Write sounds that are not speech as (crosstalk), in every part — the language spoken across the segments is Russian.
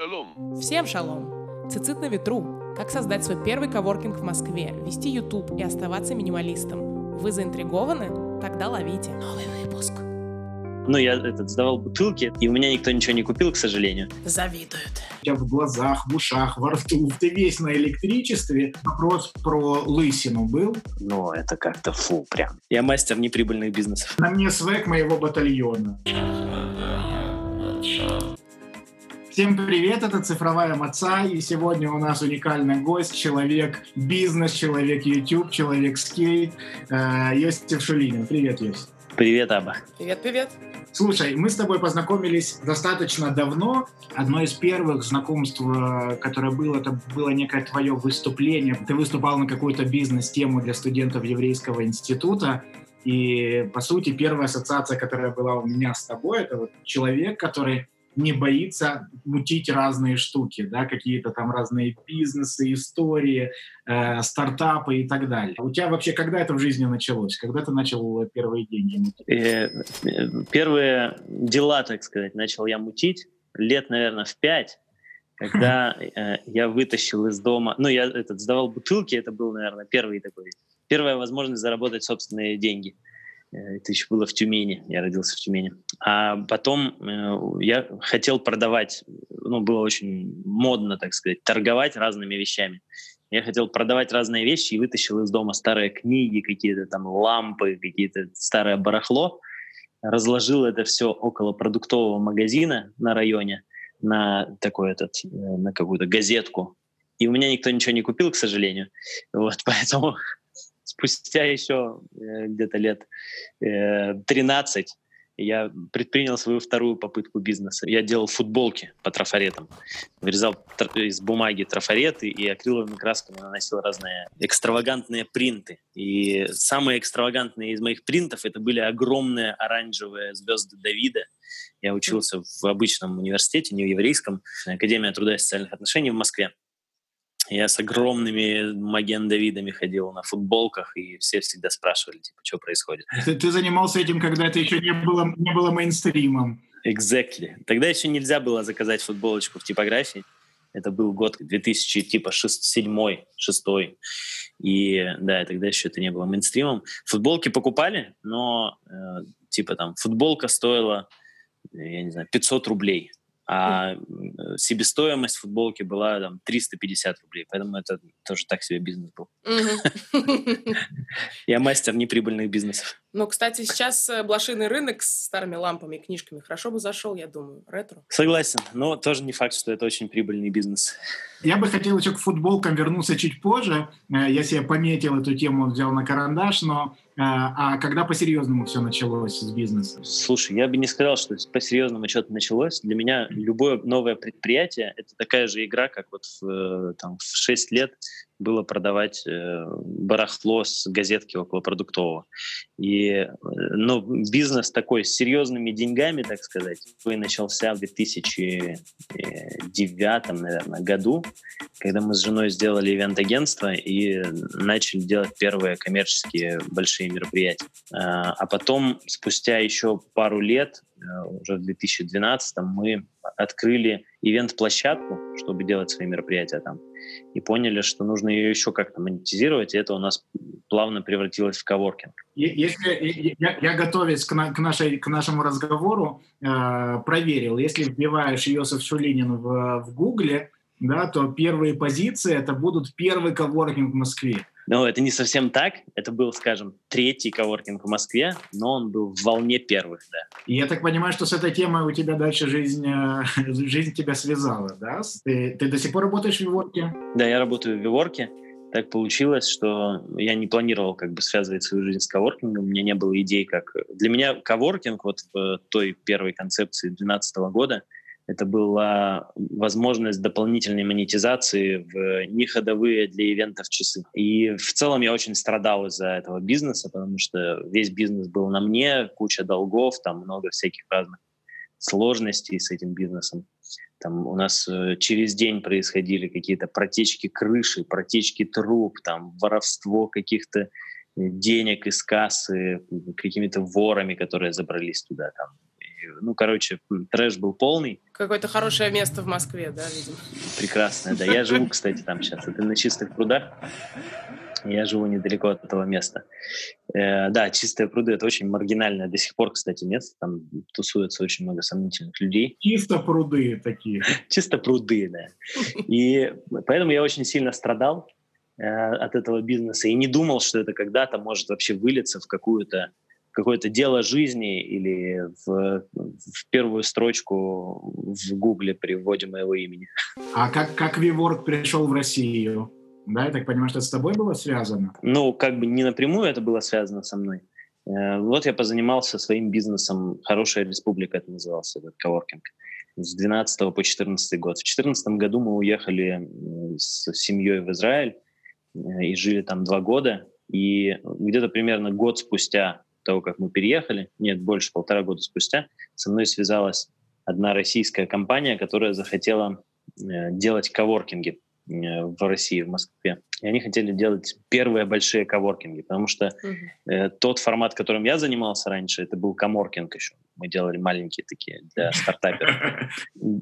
Шалом. Всем шалом! Цицит на ветру. Как создать свой первый коворкинг в Москве, вести YouTube и оставаться минималистом. Вы заинтригованы? Тогда ловите. Новый выпуск. Ну, я этот, сдавал бутылки, и у меня никто ничего не купил, к сожалению. Завидуют. У тебя в глазах, в ушах, во рту, ты весь на электричестве. Вопрос про лысину был. Ну, это как-то фу, прям. Я мастер неприбыльных бизнесов. На мне свек моего батальона. Всем привет, это «Цифровая маца», и сегодня у нас уникальный гость, человек бизнес, человек YouTube, человек скейт, э, Йосиф Шулинин. Привет, Йосиф. Привет, Аба. Привет-привет. Слушай, мы с тобой познакомились достаточно давно. Одно из первых знакомств, э, которое было, это было некое твое выступление. Ты выступал на какую-то бизнес-тему для студентов еврейского института. И, по сути, первая ассоциация, которая была у меня с тобой, это вот человек, который не боится мутить разные штуки, да, какие-то там разные бизнесы, истории, э, стартапы и так далее. У тебя вообще когда это в жизни началось? Когда ты начал первые деньги мутить? Э, э, первые дела, так сказать, начал я мутить лет, наверное, в пять, когда э, я вытащил из дома, ну, я этот, сдавал бутылки, это был, наверное, первый такой, первая возможность заработать собственные деньги. Э, Это еще было в Тюмени, я родился в Тюмени. А потом э, я хотел продавать, ну, было очень модно, так сказать, торговать разными вещами. Я хотел продавать разные вещи и вытащил из дома старые книги, какие-то там лампы, какие-то старое барахло, разложил это все около продуктового магазина на районе на такой этот, э, на какую-то газетку. И у меня никто ничего не купил, к сожалению. Вот, (laughs) поэтому спустя еще э, где-то лет э, 13 я предпринял свою вторую попытку бизнеса. Я делал футболки по трафаретам. Вырезал из бумаги трафареты и акриловыми красками наносил разные экстравагантные принты. И самые экстравагантные из моих принтов это были огромные оранжевые звезды Давида. Я учился в обычном университете, не в еврейском, Академия труда и социальных отношений в Москве. Я с огромными маген Давидами ходил на футболках, и все всегда спрашивали, типа, что происходит. Ты, ты занимался этим, когда это еще не было, не было мейнстримом. Exactly. Тогда еще нельзя было заказать футболочку в типографии. Это был год 2000, типа, 7 6 И да, тогда еще это не было мейнстримом. Футболки покупали, но э, типа там футболка стоила, я не знаю, 500 рублей а себестоимость футболки была там 350 рублей, поэтому это тоже так себе бизнес был. (laughs) Я мастер неприбыльных бизнесов. Ну, кстати, сейчас блошиный рынок с старыми лампами и книжками хорошо бы зашел, я думаю, ретро. Согласен, но тоже не факт, что это очень прибыльный бизнес. Я бы хотел еще к футболкам вернуться чуть позже. Я себе пометил эту тему, взял на карандаш, но а когда по-серьезному все началось с бизнеса? Слушай, я бы не сказал, что по-серьезному что-то началось. Для меня любое новое предприятие — это такая же игра, как вот в, там, в 6 лет было продавать э, барахло с газетки около продуктового. И э, ну, бизнес такой с серьезными деньгами, так сказать, начался в 2009, наверное, году, когда мы с женой сделали ивент-агентство и начали делать первые коммерческие большие мероприятия. А потом, спустя еще пару лет, уже в 2012 мы открыли ивент-площадку, чтобы делать свои мероприятия там, и поняли, что нужно ее еще как-то монетизировать, и это у нас плавно превратилось в коворкинг. Если я, я готовясь к, на, к, нашей, к нашему разговору, э, проверил, если вбиваешь Йосиф Шулинин в, в Гугле, да, то первые позиции это будут первый коворкинг в Москве. Ну, это не совсем так. Это был, скажем, третий коворкинг в Москве, но он был в волне первых, да. И я так понимаю, что с этой темой у тебя дальше жизнь, (laughs) жизнь тебя связала, да? Ты, ты до сих пор работаешь в Виворке? Да, я работаю в Виворке. Так получилось, что я не планировал как бы связывать свою жизнь с коворкингом. У меня не было идей, как... Для меня коворкинг вот в той первой концепции 2012 года — это была возможность дополнительной монетизации в неходовые для ивентов часы. И в целом я очень страдал из-за этого бизнеса, потому что весь бизнес был на мне, куча долгов, там много всяких разных сложностей с этим бизнесом. Там у нас э, через день происходили какие-то протечки крыши, протечки труб, там воровство каких-то денег из кассы какими-то ворами, которые забрались туда. Там Ну, короче, трэш был полный. Какое-то хорошее место в Москве, да, видимо? Прекрасное, да. Я живу, кстати, там сейчас. Это на чистых прудах. Я живу недалеко от этого места. Э, да, чистые пруды это очень маргинальное до сих пор, кстати, место. Там тусуется очень много сомнительных людей. Чисто пруды такие. Чисто пруды, да. И поэтому я очень сильно страдал э, от этого бизнеса и не думал, что это когда-то может вообще вылиться в какую-то какое-то дело жизни или в, в первую строчку в Гугле при вводе моего имени. А как, как WeWork пришел в Россию? Да, я так понимаю, что это с тобой было связано? Ну, как бы не напрямую это было связано со мной. Э, вот я позанимался своим бизнесом. «Хорошая республика» это назывался, этот коворкинг. С 12 по 14 год. В 14 году мы уехали с семьей в Израиль э, и жили там два года. И где-то примерно год спустя того, как мы переехали, нет, больше полтора года спустя, со мной связалась одна российская компания, которая захотела э, делать коворкинги в России, в Москве. И они хотели делать первые большие коворкинги, потому что э, тот формат, которым я занимался раньше, это был коморкинг еще. Мы делали маленькие такие для стартаперов.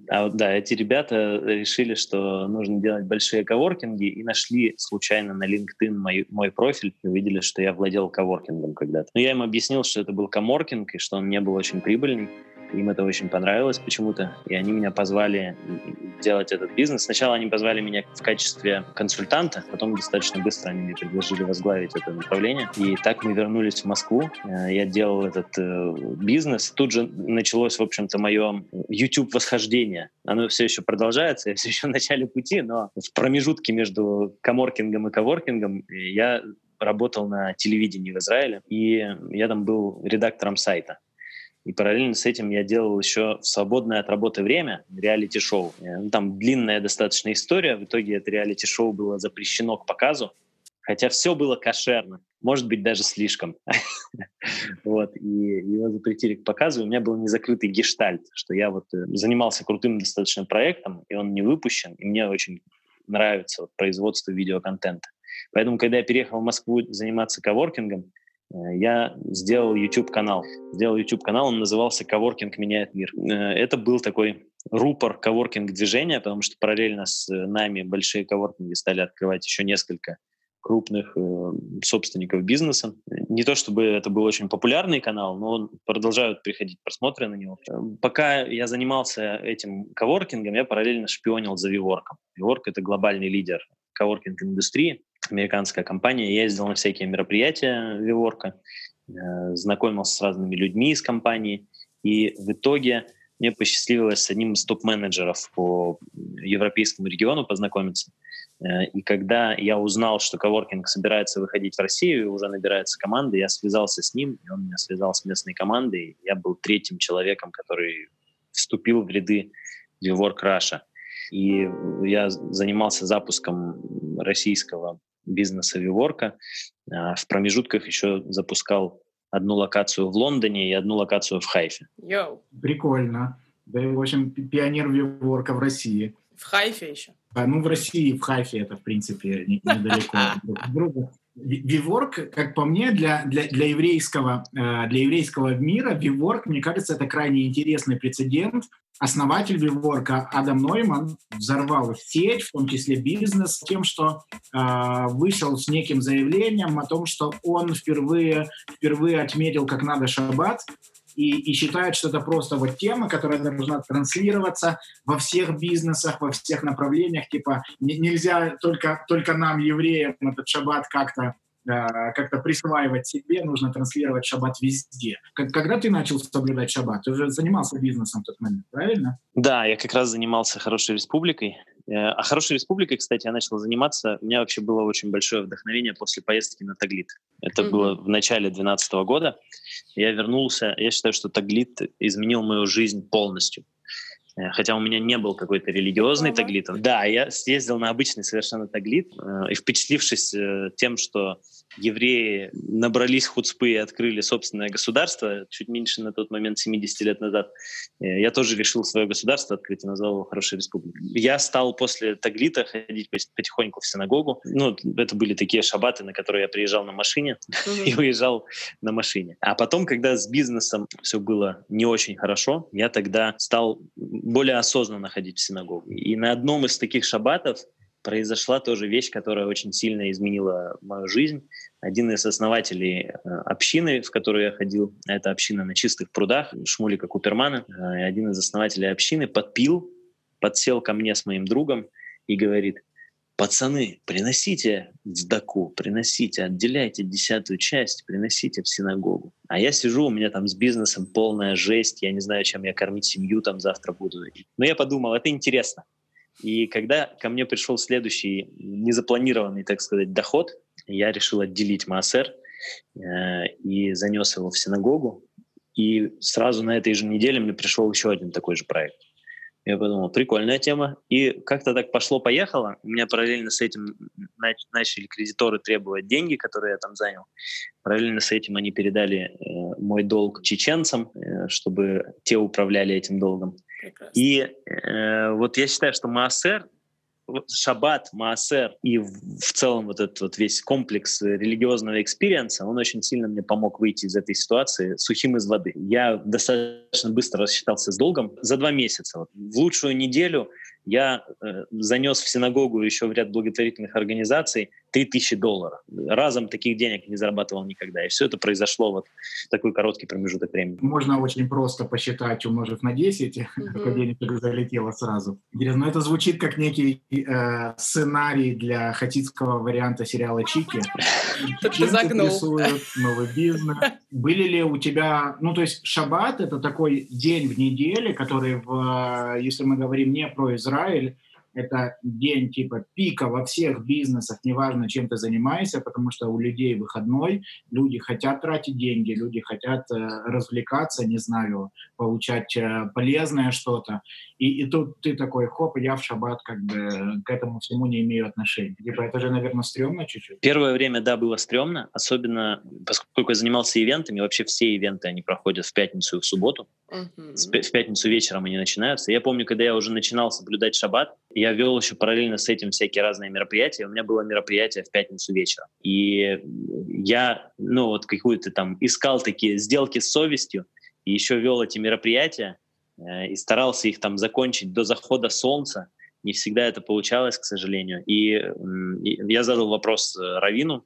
А да, эти ребята решили, что нужно делать большие коворкинги и нашли случайно на LinkedIn мой, мой профиль и увидели, что я владел коворкингом когда-то. Но я им объяснил, что это был коморкинг и что он не был очень прибыльным. Им это очень понравилось почему-то, и они меня позвали делать этот бизнес. Сначала они позвали меня в качестве консультанта, потом достаточно быстро они мне предложили возглавить это направление. И так мы вернулись в Москву. Э, я делал этот э, бизнес. Тут же началось, в общем-то, мое YouTube-восхождение. Оно все еще продолжается, я все еще в начале пути, но в промежутке между коморкингом и коворкингом я работал на телевидении в Израиле, и я там был редактором сайта. И параллельно с этим я делал еще в свободное от работы время реалити-шоу. Э, ну, там длинная достаточно история. В итоге это реалити-шоу было запрещено к показу. Хотя все было кошерно. Может быть, даже слишком. (laughs) вот. И его запретили к показу. У меня был незакрытый гештальт, что я вот э, занимался крутым достаточно проектом, и он не выпущен. И мне очень нравится вот, производство видеоконтента. Поэтому, когда я переехал в Москву заниматься коворкингом, я сделал YouTube-канал. Сделал YouTube-канал, он назывался «Коворкинг меняет мир». Э, это был такой рупор коворкинг-движения, потому что параллельно с нами большие коворкинги стали открывать еще несколько крупных э, собственников бизнеса. Не то чтобы это был очень популярный канал, но продолжают приходить просмотры на него. Э, пока я занимался этим коворкингом, я параллельно шпионил за Виворком. Виворк — это глобальный лидер коворкинг-индустрии американская компания. Я ездил на всякие мероприятия Виворка, э, знакомился с разными людьми из компании, и в итоге мне посчастливилось с одним из топ-менеджеров по европейскому региону познакомиться. Э, и когда я узнал, что коворкинг собирается выходить в Россию, уже набирается команда, я связался с ним, и он меня связал с местной командой. Я был третьим человеком, который вступил в ряды WeWork Russia. И я занимался запуском российского бизнеса Виворка. А, в промежутках еще запускал одну локацию в Лондоне и одну локацию в Хайфе. Йоу. Прикольно. Да, в общем, пионер Виворка в России. В Хайфе еще? А, ну, в России, в Хайфе это, в принципе, недалеко друг от друга. Виворк, как по мне, для, для, для, еврейского, э, для еврейского мира, Виворк, мне кажется, это крайне интересный прецедент. Основатель Виворка Адам Нойман взорвал сеть, в том числе бизнес, тем, что э, вышел с неким заявлением о том, что он впервые, впервые отметил, как надо шаббат, и, и считают, что это просто вот тема, которая должна транслироваться во всех бизнесах, во всех направлениях. Типа не, нельзя только, только нам, евреям, этот шаббат как-то как-то присваивать себе, нужно транслировать шаббат везде. Когда ты начал соблюдать шаббат? Ты уже занимался бизнесом в тот момент, правильно? Да, я как раз занимался «Хорошей республикой». Э, а «Хорошей республикой», кстати, я начал заниматься. У меня вообще было очень большое вдохновение после поездки на Таглит. Это mm-hmm. было в начале 2012 года. Я вернулся. Я считаю, что Таглит изменил мою жизнь полностью. Э, хотя у меня не был какой-то религиозный таглит. Да, я съездил на обычный совершенно таглит, э, и впечатлившись тем, что евреи набрались хуцпы и открыли собственное государство, чуть меньше на тот момент 70 лет назад, э, я тоже решил свое государство открыть и назвал его «Хорошая республика». Я стал после Таглита ходить потихоньку в синагогу. Ну, это были такие шабаты, на которые я приезжал на машине (laughs) и уезжал на машине. А потом, когда с бизнесом все было не очень хорошо, я тогда стал более осознанно ходить в синагогу. И на одном из таких шабатов произошла тоже вещь, которая очень сильно изменила мою жизнь. Один из основателей э, общины, в которую я ходил, это община на чистых прудах, Шмулика Купермана, э, один из основателей общины подпил, подсел ко мне с моим другом и говорит, пацаны, приносите сдаку, приносите, отделяйте десятую часть, приносите в синагогу. А я сижу, у меня там с бизнесом полная жесть, я не знаю, чем я кормить семью там завтра буду. Но я подумал, это интересно. И когда ко мне пришел следующий незапланированный, так сказать, доход, я решил отделить Маасер э, и занес его в синагогу. И сразу на этой же неделе мне пришел еще один такой же проект. Я подумал, прикольная тема. И как-то так пошло-поехало. У меня параллельно с этим начали кредиторы требовать деньги, которые я там занял. Параллельно с этим они передали э, мой долг чеченцам, э, чтобы те управляли этим долгом. Прекрасно. И э, вот я считаю, что Маасер, Шаббат, Маасер и в целом вот этот вот весь комплекс религиозного experience а, он очень сильно мне помог выйти из этой ситуации сухим из воды. Я достаточно быстро рассчитался с долгом за два месяца. Вот. В лучшую неделю я э, занес в синагогу еще в ряд благотворительных организаций 3000 долларов. Разом таких денег не зарабатывал никогда. И все это произошло вот в такой короткий промежуток времени. Можно очень просто посчитать, умножив на 10, mm-hmm. (laughs) денег залетело сразу. Интересно, но это звучит как некий э, сценарий для хатитского варианта сериала «Чики». Ты (laughs) загнул. Новый бизнес. (laughs) Были ли у тебя... Ну, то есть шаббат — это такой день в неделе, который, в, если мы говорим не про Израиль, это день типа пика во всех бизнесах, неважно, чем ты занимаешься, потому что у людей выходной, люди хотят тратить деньги, люди хотят э, развлекаться, не знаю, получать э, полезное что-то. И, и тут ты такой, хоп, я в шаббат как бы к этому всему не имею отношения. Типа это же, наверное, стрёмно чуть-чуть. Первое время, да, было стрёмно, особенно поскольку я занимался ивентами, вообще все ивенты, они проходят в пятницу и в субботу. Uh-huh. В пятницу вечером они начинаются. Я помню, когда я уже начинал соблюдать шаббат, я вел еще параллельно с этим всякие разные мероприятия. У меня было мероприятие в пятницу вечером. И я, ну вот какую-то там искал такие сделки с совестью, и еще вел эти мероприятия, э, и старался их там закончить до захода солнца. Не всегда это получалось, к сожалению. И, и я задал вопрос э, Равину,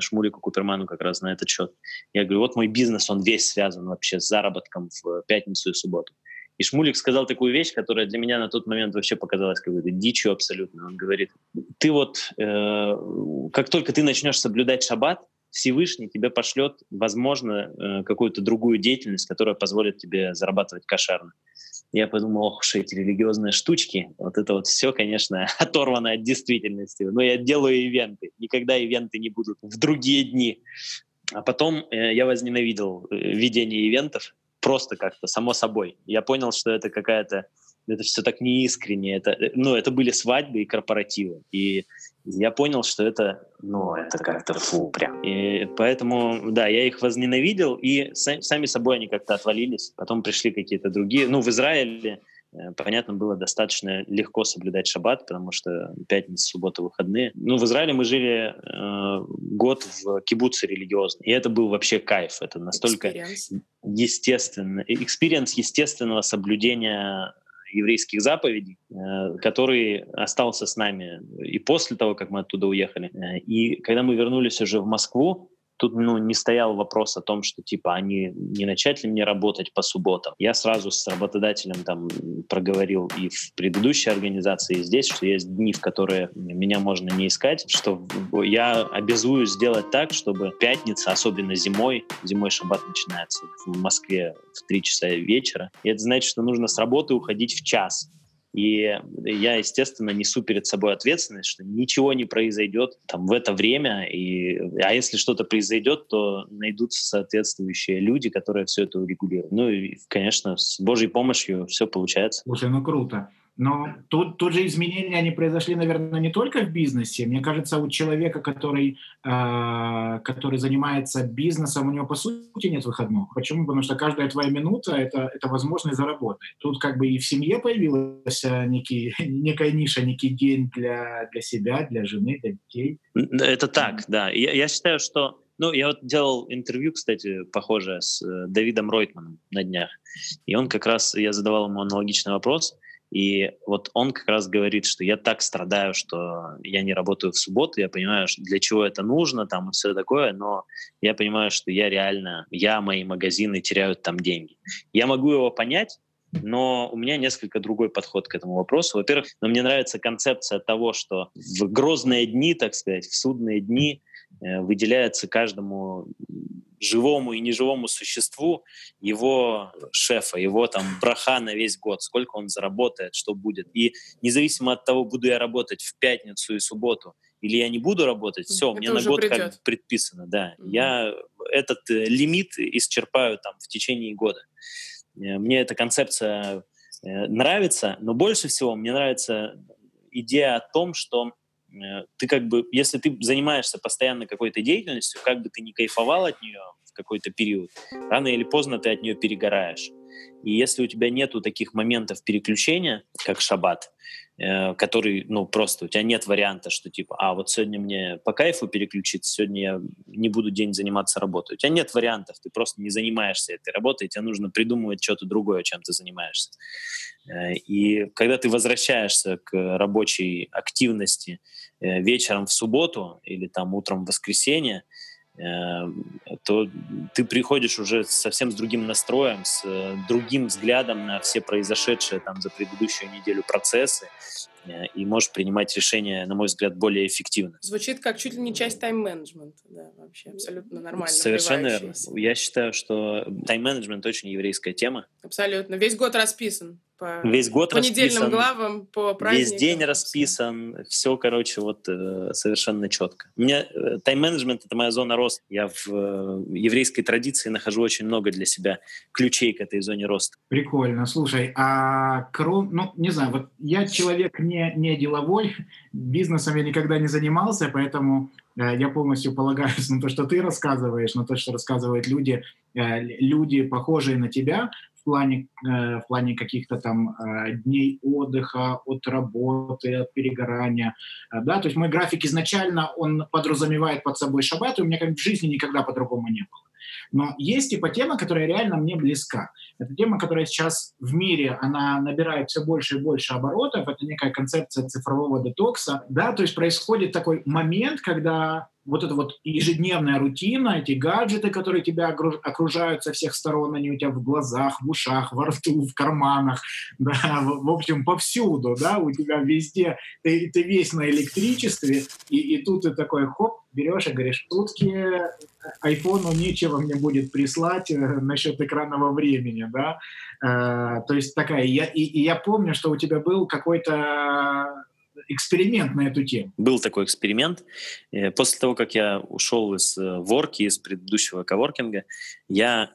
Шмулику Куперману как раз на этот счет. Я говорю, вот мой бизнес, он весь связан вообще с заработком в пятницу и субботу. И Шмулик сказал такую вещь, которая для меня на тот момент вообще показалась какой-то дичью абсолютно. Он говорит, ты вот, э, как только ты начнешь соблюдать шаббат, Всевышний тебе пошлет, возможно, э, какую-то другую деятельность, которая позволит тебе зарабатывать кошерно. Я подумал, ох уж эти религиозные штучки, вот это вот все, конечно, (laughs) оторвано от действительности. Но я делаю ивенты, никогда ивенты не будут в другие дни. А потом э, я возненавидел э, ведение ивентов, просто как-то само собой. Я понял, что это какая-то это все так неискренне. Это, ну, это были свадьбы и корпоративы. И я понял, что это, ну, это как-то фу прям. И поэтому, да, я их возненавидел, и сами собой они как-то отвалились. Потом пришли какие-то другие. Ну, в Израиле Э, понятно, было достаточно легко соблюдать шаббат, потому что пятница, суббота, выходные. Ну, в Израиле мы жили э, год в кибуце религиозном, и это был вообще кайф. Это настолько experience. естественно, experience естественного соблюдения еврейских заповедей, э, который остался с нами и после того, как мы оттуда уехали. Э, и когда мы вернулись уже в Москву, Тут ну, не стоял вопрос о том, что типа они не начать ли мне работать по субботам. Я сразу с работодателем там проговорил и в предыдущей организации, и здесь, что есть дни, в которые меня можно не искать, что я обязуюсь сделать так, чтобы пятница, особенно зимой, зимой шаббат начинается в Москве в 3 часа вечера, и это значит, что нужно с работы уходить в час и я, естественно, несу перед собой ответственность, что ничего не произойдет там в это время. И, а если что-то произойдет, то найдутся соответствующие люди, которые все это урегулируют. Ну и, конечно, с Божьей помощью все получается. Слушай, ну круто. Но тут, тут же изменения, они произошли, наверное, не только в бизнесе. Мне кажется, у человека, который, э, который занимается бизнесом, у него, по сути, нет выходных. Почему? Потому что каждая твоя минута это, — это возможность заработать. Тут как бы и в семье появилась э, некий, (laughs) некая ниша, некий день для, для себя, для жены, для детей. Это так, да. Я, я считаю, что ну, я вот делал интервью, кстати, похожее с э, Давидом Ройтманом на днях. И он как раз, я задавал ему аналогичный вопрос. И вот он как раз говорит, что я так страдаю, что я не работаю в субботу, я понимаю, для чего это нужно, там и все такое, но я понимаю, что я реально, я, мои магазины теряют там деньги. Я могу его понять, но у меня несколько другой подход к этому вопросу. Во-первых, но мне нравится концепция того, что в грозные дни, так сказать, в судные дни выделяется каждому живому и неживому существу его шефа, его там браха на весь год, сколько он заработает, что будет. И независимо от того, буду я работать в пятницу и субботу, или я не буду работать, все, мне на год придет. как предписано, да. Mm-hmm. Я этот э, лимит исчерпаю там в течение года. Э, мне эта концепция э, нравится, но больше всего мне нравится идея о том, что Э, ты как бы, если ты занимаешься постоянно какой-то деятельностью, как бы ты не кайфовал от нее в какой-то период, рано или поздно ты от нее перегораешь. И если у тебя нету таких моментов переключения, как шаббат, э, который, ну, просто у тебя нет варианта, что типа, а вот сегодня мне по кайфу переключиться, сегодня я не буду день заниматься работой. У тебя нет вариантов, ты просто не занимаешься этой работой, тебе нужно придумывать что-то другое, чем ты занимаешься. Э, и когда ты возвращаешься к рабочей активности э, вечером в субботу или там утром в воскресенье, э, то ты приходишь уже совсем с другим настроем, с другим взглядом на все произошедшие там за предыдущую неделю процессы, и можешь принимать решения, на мой взгляд, более эффективно. Звучит как чуть ли не часть тайм-менеджмента, да, вообще абсолютно нормально. Совершенно верно. Я считаю, что тайм-менеджмент очень еврейская тема. Абсолютно. Весь год расписан по Весь год по недельным расписан, главам, по праздникам. Весь день расписан, все, короче, вот э, совершенно четко. У меня э, тайм-менеджмент — это моя зона роста. Я в э, еврейской традиции нахожу очень много для себя ключей к этой зоне роста. Прикольно. Слушай, а кром... Ну, не знаю, вот я человек не, не деловой, бизнесом я никогда не занимался, поэтому э, я полностью полагаюсь (laughs) на то, что ты рассказываешь, на то, что рассказывают люди, э, люди, похожие на тебя плане, э, в плане каких-то там э, дней отдыха от работы, от перегорания. Э, да? То есть мой график изначально, он подразумевает под собой шаббат, и у меня как в жизни никогда по-другому не было. Но есть типа тема, которая реально мне близка. Это тема, которая сейчас в мире, она набирает все больше и больше оборотов. Это некая концепция цифрового детокса. Да? То есть происходит такой момент, когда вот эта вот ежедневная рутина, эти гаджеты, которые тебя окружают со всех сторон, они у тебя в глазах, в ушах, во рту, в карманах, (laughs) да, в, в общем, повсюду, да, у тебя везде, ты, ты весь на электричестве, и, и тут ты такой, хоп, берешь и говоришь, айфону нечего мне будет прислать э, насчет экранного времени, да, э, то есть такая, я, и, и я помню, что у тебя был какой-то эксперимент на эту тему. Был такой эксперимент. Э, после того, как я ушел из ворки, из предыдущего коворкинга, я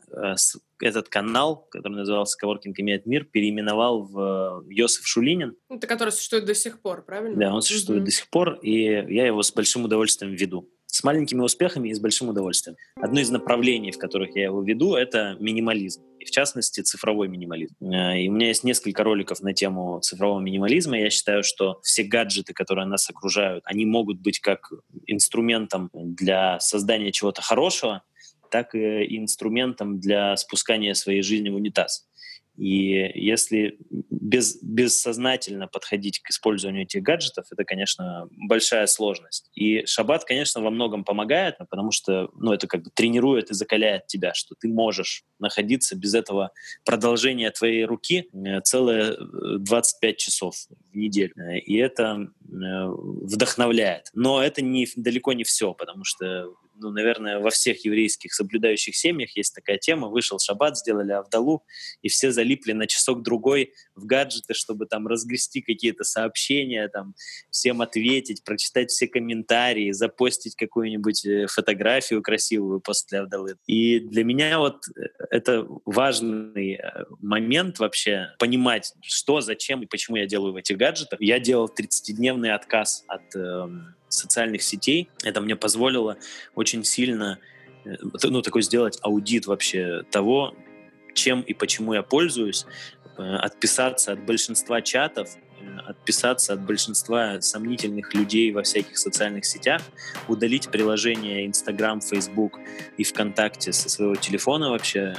этот канал, который назывался «Коворкинг имеет мир», переименовал в Йосиф Шулинин. Это который существует до сих пор, правильно? Да, он существует mm-hmm. до сих пор, и я его с большим удовольствием веду с маленькими успехами и с большим удовольствием. Одно из направлений, в которых я его веду, это минимализм. И в частности, цифровой минимализм. Э, и у меня есть несколько роликов на тему цифрового минимализма. Я считаю, что все гаджеты, которые нас окружают, они могут быть как инструментом для создания чего-то хорошего, так и инструментом для спускания своей жизни в унитаз. И если без, бессознательно подходить к использованию этих гаджетов, это, конечно, большая сложность. И шаббат, конечно, во многом помогает, потому что ну, это как бы тренирует и закаляет тебя, что ты можешь находиться без этого продолжения твоей руки э, целые 25 э, часов в неделю. И это э, вдохновляет. Но это не, далеко не все, потому что ну, наверное, во всех еврейских соблюдающих семьях есть такая тема. Вышел шаббат, сделали Авдалу, и все залипли на часок-другой в гаджеты, чтобы там разгрести какие-то сообщения, там, всем ответить, прочитать все комментарии, запостить какую-нибудь э, фотографию красивую после Авдалы. И для меня вот э, это важный э, момент вообще понимать, что, зачем и почему я делаю в этих гаджетах. Я делал 30-дневный отказ от э, социальных сетей. Это мне позволило очень сильно э, ну, такой сделать аудит вообще того, чем и почему я пользуюсь, э, отписаться от большинства чатов, э, отписаться от большинства сомнительных людей во всяких социальных сетях, удалить приложение Instagram, Facebook и ВКонтакте со своего телефона вообще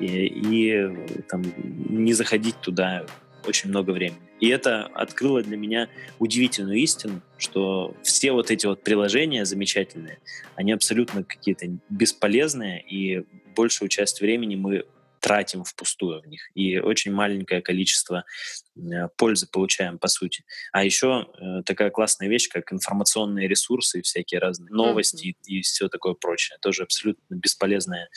и, и там, не заходить туда очень много времени. И это открыло для меня удивительную истину, что все вот эти вот приложения замечательные, они абсолютно какие-то бесполезные, и большую часть времени мы тратим впустую в них. И очень маленькое количество пользы получаем, по сути. А еще э, такая классная вещь, как информационные ресурсы, всякие разные новости mm-hmm. и, и все такое прочее. Тоже абсолютно бесполезная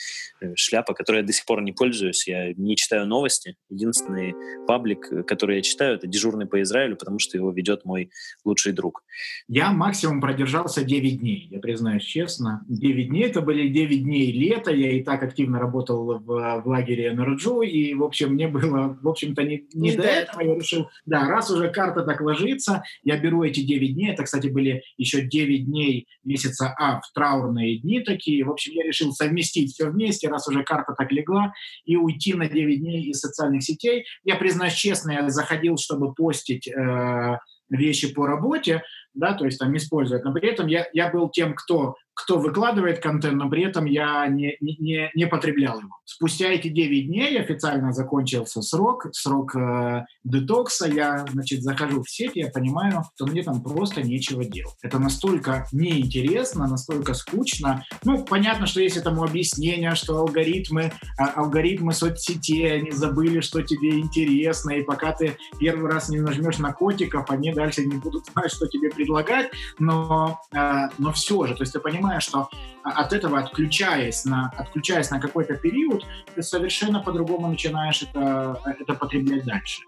э, шляпа, которой я до сих пор не пользуюсь. Я не читаю новости. Единственный паблик, который я читаю, это «Дежурный по Израилю», потому что его ведет мой лучший друг. Я максимум продержался 9 дней, я признаюсь честно. 9 дней, это были 9 дней лета. Я и так активно работал в, в лагере Нарджу, и, в общем, мне было, в общем-то, не, не, не до этого. Я решил, да, раз уже карта так ложится, я беру эти 9 дней, это, кстати, были еще 9 дней месяца А в траурные дни такие, в общем, я решил совместить все вместе, раз уже карта так легла, и уйти на 9 дней из социальных сетей. Я, признаюсь честно, я заходил, чтобы постить э, вещи по работе, да, то есть там использовать, но при этом я, я был тем, кто кто выкладывает контент, но при этом я не, не, не потреблял его. Спустя эти 9 дней официально закончился срок, срок э, детокса. Я, значит, захожу в сеть, я понимаю, что мне там просто нечего делать. Это настолько неинтересно, настолько скучно. Ну, понятно, что есть этому объяснение, что алгоритмы, а, алгоритмы соцсетей, они забыли, что тебе интересно, и пока ты первый раз не нажмешь на котиков, они дальше не будут знать, что тебе предлагать, но, э, но все же, то есть ты понимаешь, понимаешь, что от этого отключаясь на, отключаясь на какой-то период, ты совершенно по-другому начинаешь это, это потреблять дальше.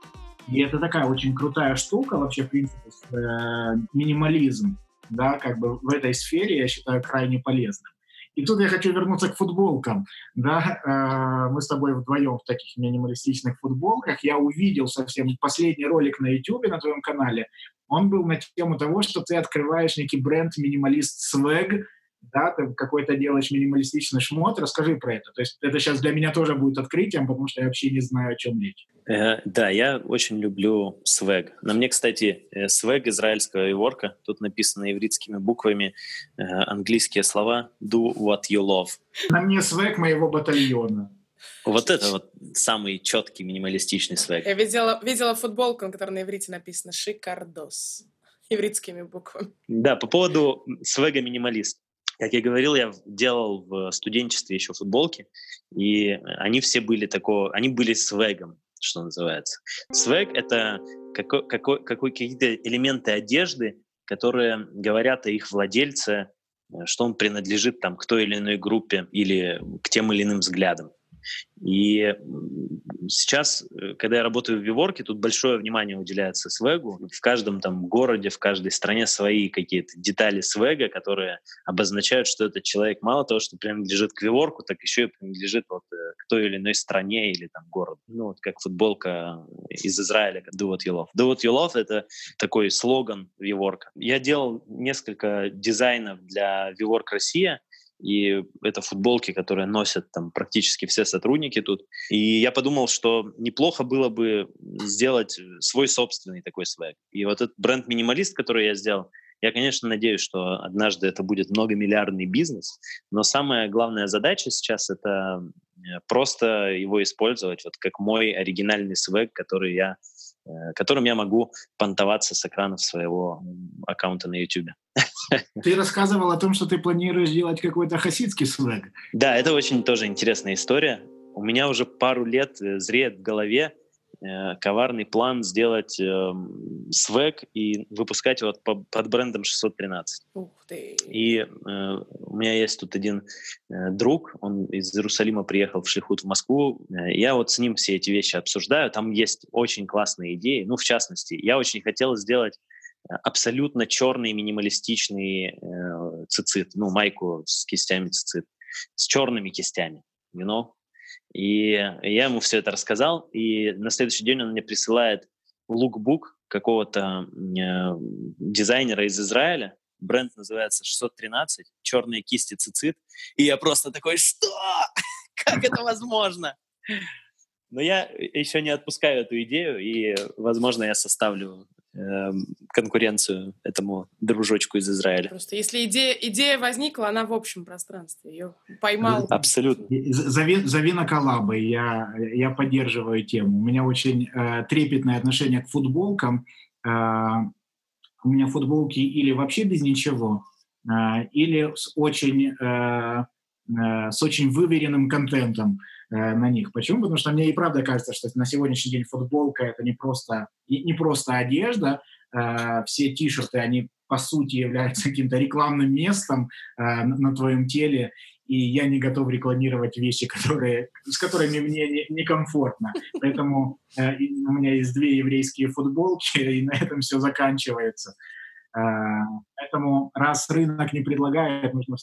И это такая очень крутая штука, вообще, в принципе, э, минимализм, да, как бы в этой сфере, я считаю, крайне полезным. И тут я хочу вернуться к футболкам. Да? Э, мы с тобой вдвоем в таких минималистичных футболках. Я увидел совсем последний ролик на YouTube на твоем канале. Он был на тему того, что ты открываешь некий бренд минималист Swag, да, ты какой-то делаешь минималистичный шмот, расскажи про это. То есть это сейчас для меня тоже будет открытием, потому что я вообще не знаю, о чем речь. Э, да, я очень люблю свэг. На мне, кстати, э, свэг израильского иворка. Тут написано ивритскими буквами э, английские слова «do what you love». На мне свэг моего батальона. Вот это вот самый четкий минималистичный свэг. Я видела, видела футболку, на которой на иврите написано «Шикардос» ивритскими буквами. Да, по поводу свега минималист. Как я говорил, я делал в студенчестве еще футболки, и они все были такого, они были свегом, что называется. Свег — это какой, какой, какой, какие-то элементы одежды, которые говорят о их владельце, что он принадлежит там, к той или иной группе или к тем или иным взглядам. И сейчас, э, когда я работаю в Виворке, тут большое внимание уделяется свегу. В каждом там городе, в каждой стране свои какие-то детали свега, которые обозначают, что этот человек мало того, что принадлежит к Виворку, так еще и принадлежит вот э, к той или иной стране или там городу. Ну вот как футболка из Израиля, Do What You Love. Do What You Love — это такой слоган Виворка. Я делал несколько дизайнов для Виворк Россия, и это футболки, которые носят там практически все сотрудники тут. И я подумал, что неплохо было бы сделать свой собственный такой свэг. И вот этот бренд «Минималист», который я сделал, я, конечно, надеюсь, что однажды это будет многомиллиардный бизнес, но самая главная задача сейчас — это э, просто его использовать, вот как мой оригинальный свэг, который я Э, которым я могу понтоваться с экранов своего аккаунта на YouTube. (laughs) Ты рассказывал о том, что ты планируешь делать какой-то хасидский свэг. Да, это очень тоже интересная история. У меня уже пару лет э, зреет в голове э, коварный план сделать э, свек и выпускать его по, под брендом 613. Ух ты. И э, у меня есть тут один э, друг, он из Иерусалима приехал в Шлихут в Москву. Э, я вот с ним все эти вещи обсуждаю. Там есть очень классные идеи. Ну, в частности, я очень хотел сделать э, абсолютно черный минималистичный э, цицит, ну, майку с кистями цицит, с черными кистями, you know? И я ему все это рассказал, и на следующий день он мне присылает лукбук какого-то э, дизайнера из Израиля, бренд называется 613, черные кисти цицит, и я просто такой, что? (laughs) Как это возможно? Но я еще не отпускаю эту идею, и, возможно, я составлю э, конкуренцию этому дружочку из Израиля. Просто если идея, идея возникла, она в общем пространстве. Ее поймал. Абсолютно. Зови, зови на коллабы, я, я поддерживаю тему. У меня очень э, трепетное отношение к футболкам. Э, у меня футболки или вообще без ничего, э, или с очень, э, э, с очень выверенным контентом. Э, на них. Почему? Потому что мне и правда кажется, что на сегодняшний день футболка это не просто, не просто одежда, э, все ти-шерты, они по сути являются (laughs) каким-то рекламным местом э, на твоем теле, и я не готов рекламировать вещи, которые, с которыми мне некомфортно. Не Поэтому у меня есть две еврейские футболки, (laughs) и на этом все заканчивается. Э, поэтому раз рынок не предлагает, нужно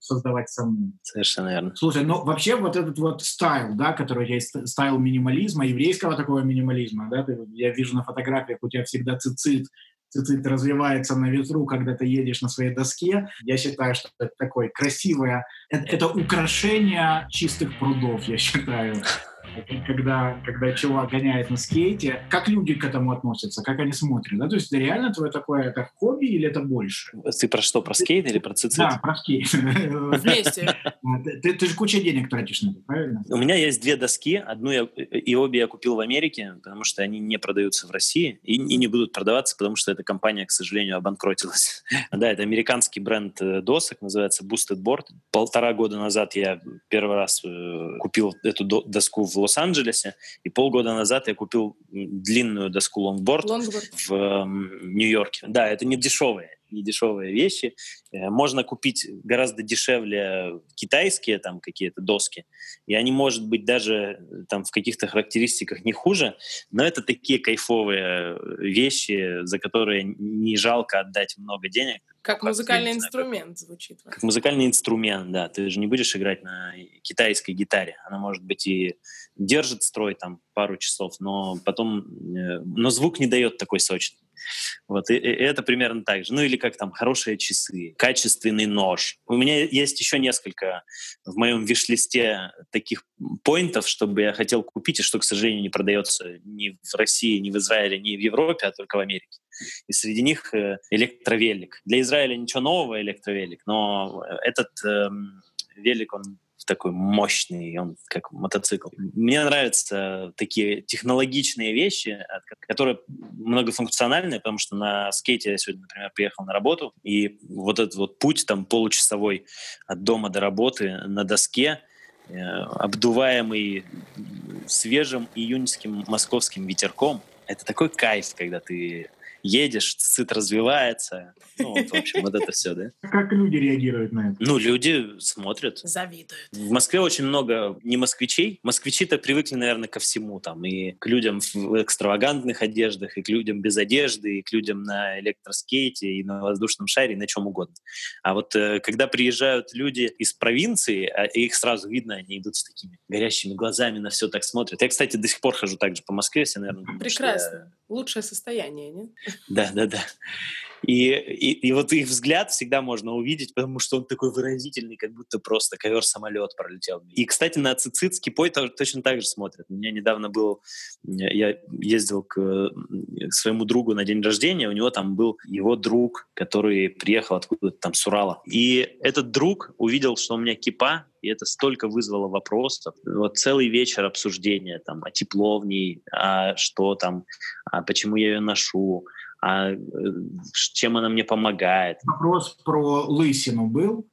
создавать самому. Совершенно верно. Слушай, ну вообще вот этот вот стайл, да, который есть стайл минимализма, еврейского такого минимализма, да, ты, я вижу на фотографиях, у тебя всегда цицит, цицит развивается на ветру, когда ты едешь на своей доске. Я считаю, что это такое красивое, это, это украшение чистых прудов, я считаю когда, когда чувак гоняет на скейте, как люди к этому относятся, как они смотрят, да, то есть это реально твое такое это хобби или это больше? Ты про что, про скейт или про цицит? Да, про скейт. Вместе. Ты, ты же куча денег тратишь на это, правильно? У меня есть две доски, одну я, и обе я купил в Америке, потому что они не продаются в России и, и не будут продаваться, потому что эта компания, к сожалению, обанкротилась. (laughs) да, это американский бренд э, досок, называется Boosted Board. Полтора года назад я первый раз э, купил эту доску в Лос-Анджелесе, и полгода назад я купил длинную доску лонгборд, лонгборд. в э, Нью-Йорке. Да, это не дешевые, не дешевые вещи. Э, можно купить гораздо дешевле китайские там какие-то доски, и они, может быть, даже э, там в каких-то характеристиках не хуже, но это такие кайфовые вещи, за которые не жалко отдать много денег. Как музыкальный инструмент звучит. Как музыкальный инструмент, да. Ты же не будешь играть на китайской гитаре. Она, может быть, и держит строй там пару часов, но потом... Э, но звук не дает такой сочный. Вот, и, и это примерно так же. Ну или как там хорошие часы, качественный нож. У меня есть еще несколько в моем виш-листе таких поинтов, чтобы я хотел купить, и что, к сожалению, не продается ни в России, ни в Израиле, ни в Европе, а только в Америке. И среди них э, электровелик. Для Израиля ничего нового электровелик, но этот эм, велик, он такой мощный, он как мотоцикл. Мне нравятся такие технологичные вещи, которые многофункциональные, потому что на скейте я сегодня, например, приехал на работу, и вот этот вот путь там получасовой от дома до работы на доске, э, обдуваемый свежим июньским московским ветерком, это такой кайф, когда ты едешь, цит развивается. Ну, вот, в общем, вот это все, да? Как люди реагируют на это? Ну, люди смотрят. Завидуют. В Москве очень много не москвичей. Москвичи-то привыкли, наверное, ко всему. Там, и к людям в экстравагантных одеждах, и к людям без одежды, и к людям на электроскейте, и на воздушном шаре, и на чем угодно. А вот э, когда приезжают люди из провинции, а их сразу видно, они идут с такими горящими глазами, на все так смотрят. Я, кстати, до сих пор хожу так же по Москве, все, наверное, Прекрасно. Лучшее состояние, нет? Да, да, да. И, и, и вот их взгляд всегда можно увидеть, потому что он такой выразительный, как будто просто ковер-самолет пролетел. И, кстати, на цицит с кипой точно так же смотрят. У меня недавно был... Я ездил к, к своему другу на день рождения, у него там был его друг, который приехал откуда-то там с Урала. И этот друг увидел, что у меня кипа, и это столько вызвало вопросов. Вот целый вечер обсуждения там, о тепловней, а что там, а почему я ее ношу, а э, чем она мне помогает. (laughs) Вопрос про лысину был?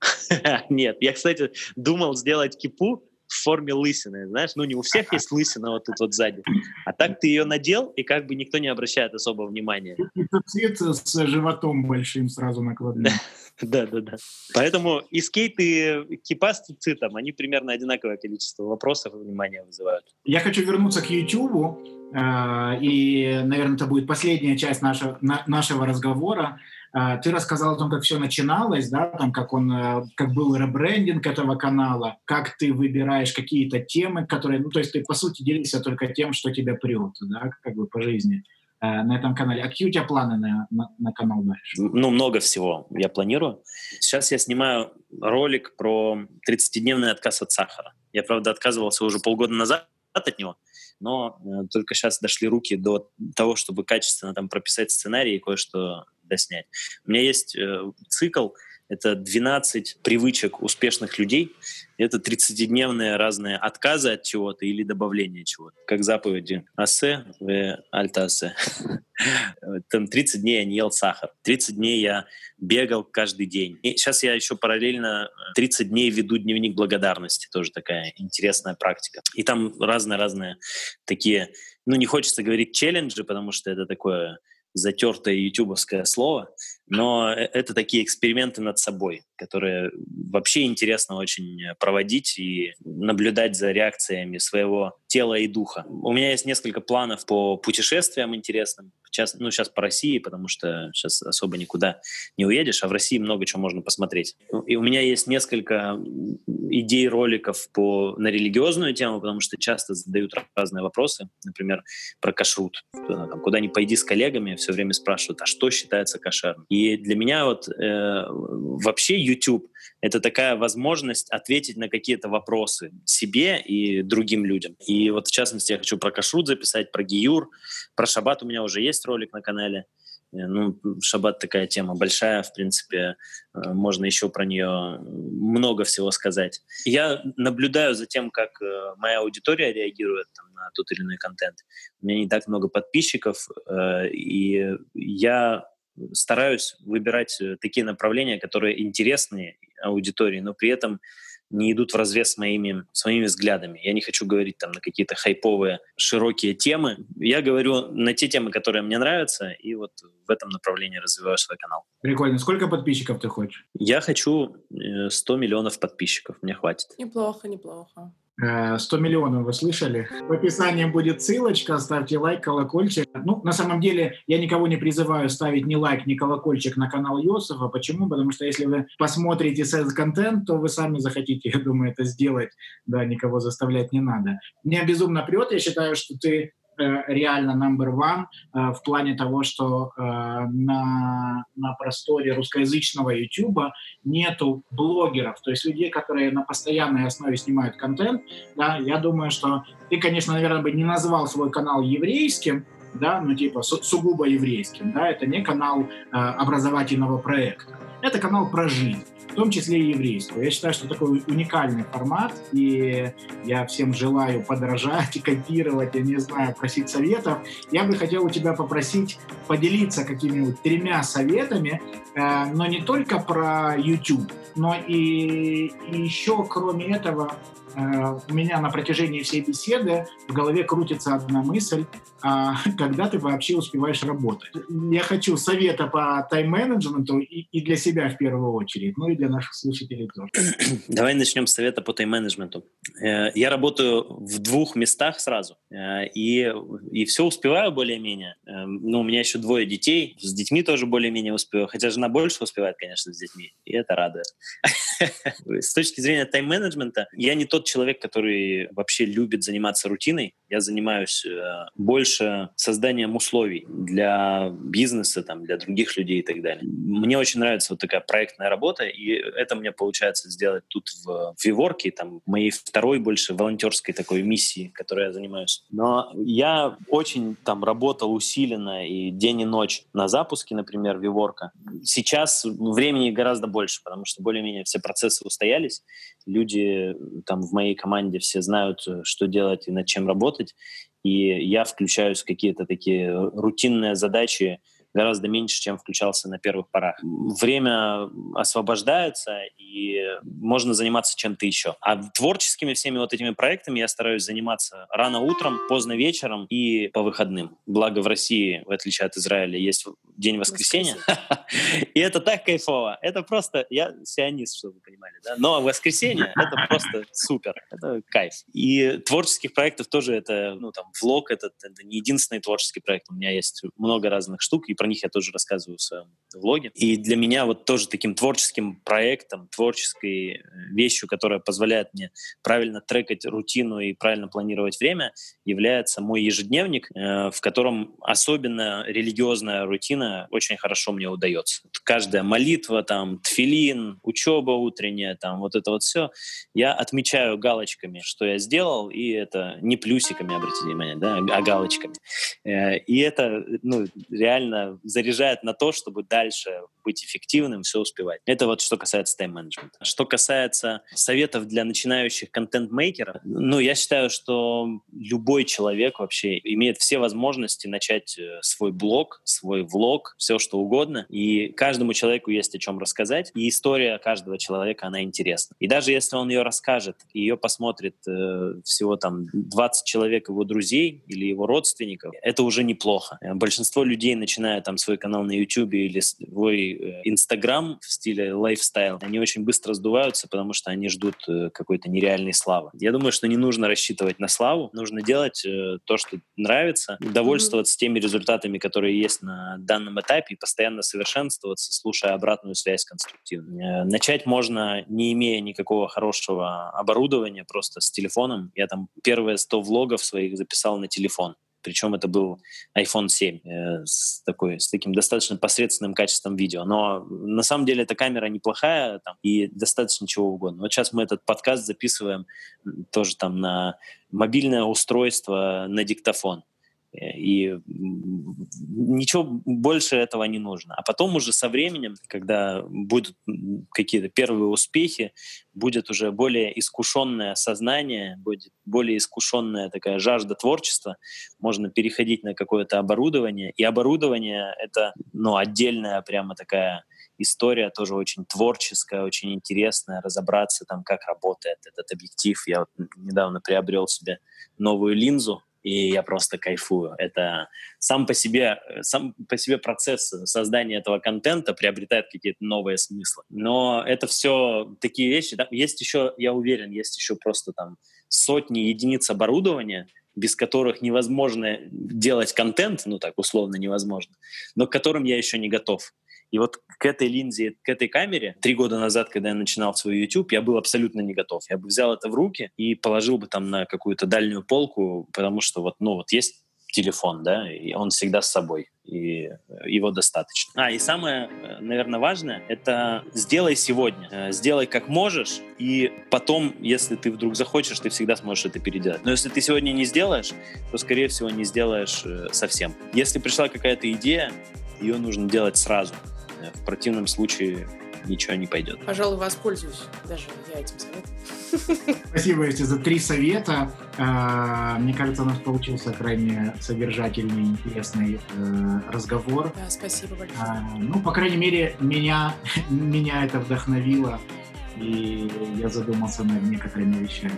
Нет, я, кстати, думал сделать кипу, в форме лысины, знаешь, ну не у всех есть лысина вот тут вот сзади, а так ты ее надел, и как бы никто не обращает особого внимания. И цвет с животом большим сразу накладным. (laughs) Да, да, да. Поэтому и скейт, и кипа с цитом, они примерно одинаковое количество вопросов и внимания вызывают. Я хочу вернуться к YouTube, э, и, наверное, это будет последняя часть нашего, нашего разговора. Э, ты рассказал о том, как все начиналось, да, там, как он, э, как был ребрендинг этого канала, как ты выбираешь какие-то темы, которые, ну, то есть ты, по сути, делишься только тем, что тебя прет, да, как бы по жизни. На этом канале. А какие у тебя планы на, на, на канал дальше? Ну, много всего я планирую. Сейчас я снимаю ролик про 30-дневный отказ от сахара. Я, правда, отказывался уже полгода назад от него, но э, только сейчас дошли руки до того, чтобы качественно там прописать сценарий и кое-что доснять. У меня есть э, цикл — это 12 привычек успешных людей. Это 30-дневные разные отказы от чего-то или добавления чего-то. Как заповеди. Асе в альтасе. (laughs) Там 30 дней я не ел сахар. 30 дней я бегал каждый день. И сейчас я еще параллельно 30 дней веду дневник благодарности. Тоже такая интересная практика. И там разные-разные такие, ну не хочется говорить челленджи, потому что это такое затертое ютубовское слово, но э, это такие эксперименты над собой, которые вообще интересно очень проводить и наблюдать за реакциями своего тела и духа. У меня есть несколько планов по путешествиям интересным, сейчас, ну, сейчас по России, потому что сейчас особо никуда не уедешь, а в России много чего можно посмотреть. И у меня есть несколько идей роликов по, на религиозную тему, потому что часто задают разные вопросы, например, про кашрут. Там, куда ни пойди с коллегами, все время спрашивают, а что считается кошерным? И для меня вот э, вообще YouTube — это такая возможность ответить на какие-то вопросы себе и другим людям. И вот в частности я хочу про кашрут записать, про гиюр, про шаббат у меня уже есть ролик на канале. Э, ну, шаббат такая тема большая, в принципе, э, можно еще про нее много всего сказать. Я наблюдаю за тем, как э, моя аудитория реагирует там, на тот или иной контент. У меня не так много подписчиков, и я стараюсь выбирать такие направления, которые интересны аудитории, но при этом не идут в разрез с моими, с моими взглядами. Я не хочу говорить там на какие-то хайповые, широкие темы. Я говорю на те темы, которые мне нравятся, и вот в этом направлении развиваю свой канал. Прикольно. Сколько подписчиков ты хочешь? Я хочу 100 э, миллионов подписчиков. Мне хватит. Неплохо, неплохо. 100 э, миллионов, вы слышали? В описании будет ссылочка, ставьте лайк, колокольчик. Ну, на самом деле, я никого не призываю ставить ни лайк, ни колокольчик на канал Йосифа. Почему? Потому что если вы посмотрите секс-контент, то вы сами захотите, (laughs) я думаю, это сделать. Да, никого заставлять не надо. Меня безумно прет, я считаю, что ты реально number one э, в плане того, что э, на, на просторе русскоязычного YouTube нету блогеров, то есть людей, которые на постоянной основе снимают контент. Да, я думаю, что ты, конечно, наверное, бы не назвал свой канал еврейским, да, ну типа су- сугубо еврейским, да, это не канал э, образовательного проекта, это канал про жизнь в том числе и еврейскую. Я считаю, что такой уникальный формат, и я всем желаю подражать копировать, я не знаю, просить советов. Я бы хотел у тебя попросить поделиться какими-нибудь тремя советами, э, но не только про YouTube, но и, и еще, кроме этого, у меня на протяжении всей беседы в голове крутится одна мысль, а (laughs) когда ты вообще успеваешь работать. Я хочу совета по тайм-менеджменту и, и для себя в первую очередь, ну и для наших слушателей тоже. (clears throat) Давай начнем с совета по тайм-менеджменту. Э, я работаю в двух местах сразу, э, и, и все успеваю более-менее. Ну, у меня еще двое детей, с детьми тоже более-менее успеваю, хотя жена больше успевает, конечно, с детьми, и это радует. (laughs) С точки зрения тайм-менеджмента, я не тот человек, который вообще любит заниматься рутиной. Я занимаюсь э, больше созданием условий для бизнеса, там, для других людей и так далее. Мне очень нравится вот такая проектная работа, и это мне получается сделать тут в, Виворке, там, моей второй больше волонтерской такой миссии, которой я занимаюсь. Но я очень там работал усиленно и день и ночь на запуске, например, Виворка. Сейчас времени гораздо больше, потому что более-менее все процессы устоялись, люди там в моей команде все знают, э, что делать и над чем работать, и я включаюсь в какие-то такие рутинные задачи гораздо меньше, чем включался на первых порах. Время освобождается, и можно заниматься чем-то еще. А творческими всеми вот этими проектами я стараюсь заниматься рано утром, поздно вечером и по выходным. Благо в России, в отличие от Израиля, есть день воскресенья. (laughs) И это так кайфово. Это просто... Я сионист, чтобы вы понимали. Да? Но воскресенье — это просто супер. Это кайф. И творческих проектов тоже это... Ну, там, влог — это, это не единственный творческий проект. У меня есть много разных штук, и про них я тоже рассказываю в своем влоге. И для меня вот тоже таким творческим проектом, творческой э, вещью, которая позволяет мне правильно трекать рутину и правильно планировать время, является мой ежедневник, э, в котором особенно религиозная рутина очень хорошо мне удается. Каждая молитва, там, тфилин, учеба утренняя, там, вот это вот все, я отмечаю галочками, что я сделал, и это не плюсиками, обратите внимание, да, а галочками. Э, и это, ну, реально заряжает на то, чтобы дальше быть эффективным, все успевать. Это вот что касается тайм-менеджмента. Что касается советов для начинающих контент-мейкеров, ну, я считаю, что любой человек вообще имеет все возможности начать э, свой блог, свой влог, все что угодно, и каждому человеку есть о чем рассказать, и история каждого человека, она интересна. И даже если он ее расскажет, ее посмотрит э, всего там 20 человек его друзей или его родственников, это уже неплохо. Э, большинство людей, начиная там свой канал на YouTube или свой э, Инстаграм в стиле лайфстайл, они очень быстро сдуваются, потому что они ждут э, какой-то нереальной славы. Я думаю, что не нужно рассчитывать на славу, нужно делать э, то, что нравится, довольствоваться mm-hmm. теми результатами, которые есть на данном этапе, и постоянно совершенствоваться, слушая обратную связь конструктивную. Начать можно, не имея никакого хорошего оборудования, просто с телефоном. Я там первые 100 влогов своих записал на телефон. Причем это был iPhone 7 э, с, такой, с таким достаточно посредственным качеством видео. Но на самом деле эта камера неплохая там, и достаточно чего угодно. Вот сейчас мы этот подкаст записываем тоже там на мобильное устройство, на диктофон. И ничего больше этого не нужно. А потом уже со временем, когда будут какие-то первые успехи, будет уже более искушенное сознание, будет более искушенная такая жажда творчества, можно переходить на какое-то оборудование. И оборудование — это ну, отдельная прямо такая история тоже очень творческая, очень интересная, разобраться там, как работает этот объектив. Я вот недавно приобрел себе новую линзу, и я просто кайфую. Это сам по себе, сам по себе процесс создания этого контента приобретает какие-то новые смыслы. Но это все такие вещи. Да? Есть еще, я уверен, есть еще просто там сотни единиц оборудования, без которых невозможно делать контент, ну так условно невозможно, но к которым я еще не готов. И вот к этой линзе, к этой камере, три года назад, когда я начинал свой YouTube, я был абсолютно не готов. Я бы взял это в руки и положил бы там на какую-то дальнюю полку, потому что вот, ну вот есть телефон, да, и он всегда с собой, и его достаточно. А, и самое, наверное, важное, это сделай сегодня, э, сделай как можешь, и потом, если ты вдруг захочешь, ты всегда сможешь это переделать. Но если ты сегодня не сделаешь, то, скорее всего, не сделаешь э, совсем. Если пришла какая-то идея, ее нужно делать сразу. В противном случае ничего не пойдет. Пожалуй, воспользуюсь даже я этим советом. Спасибо, Эсти, за три совета. А, мне кажется, у нас получился крайне содержательный, интересный э, разговор. Да, спасибо большое. А, ну, по крайней мере, меня, (laughs) меня это вдохновило и я задумался над некоторыми вещами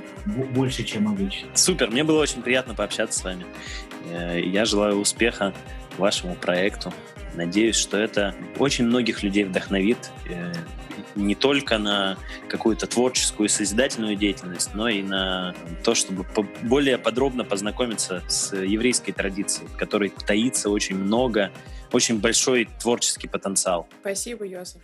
больше, чем обычно. Супер, мне было очень приятно пообщаться с вами. Э, я желаю успеха вашему проекту. Надеюсь, что это очень многих людей вдохновит э, не только на какую-то творческую и созидательную деятельность, но и на то, чтобы более подробно познакомиться с еврейской традицией, в которой таится очень много, очень большой творческий потенциал. Спасибо, Йосиф.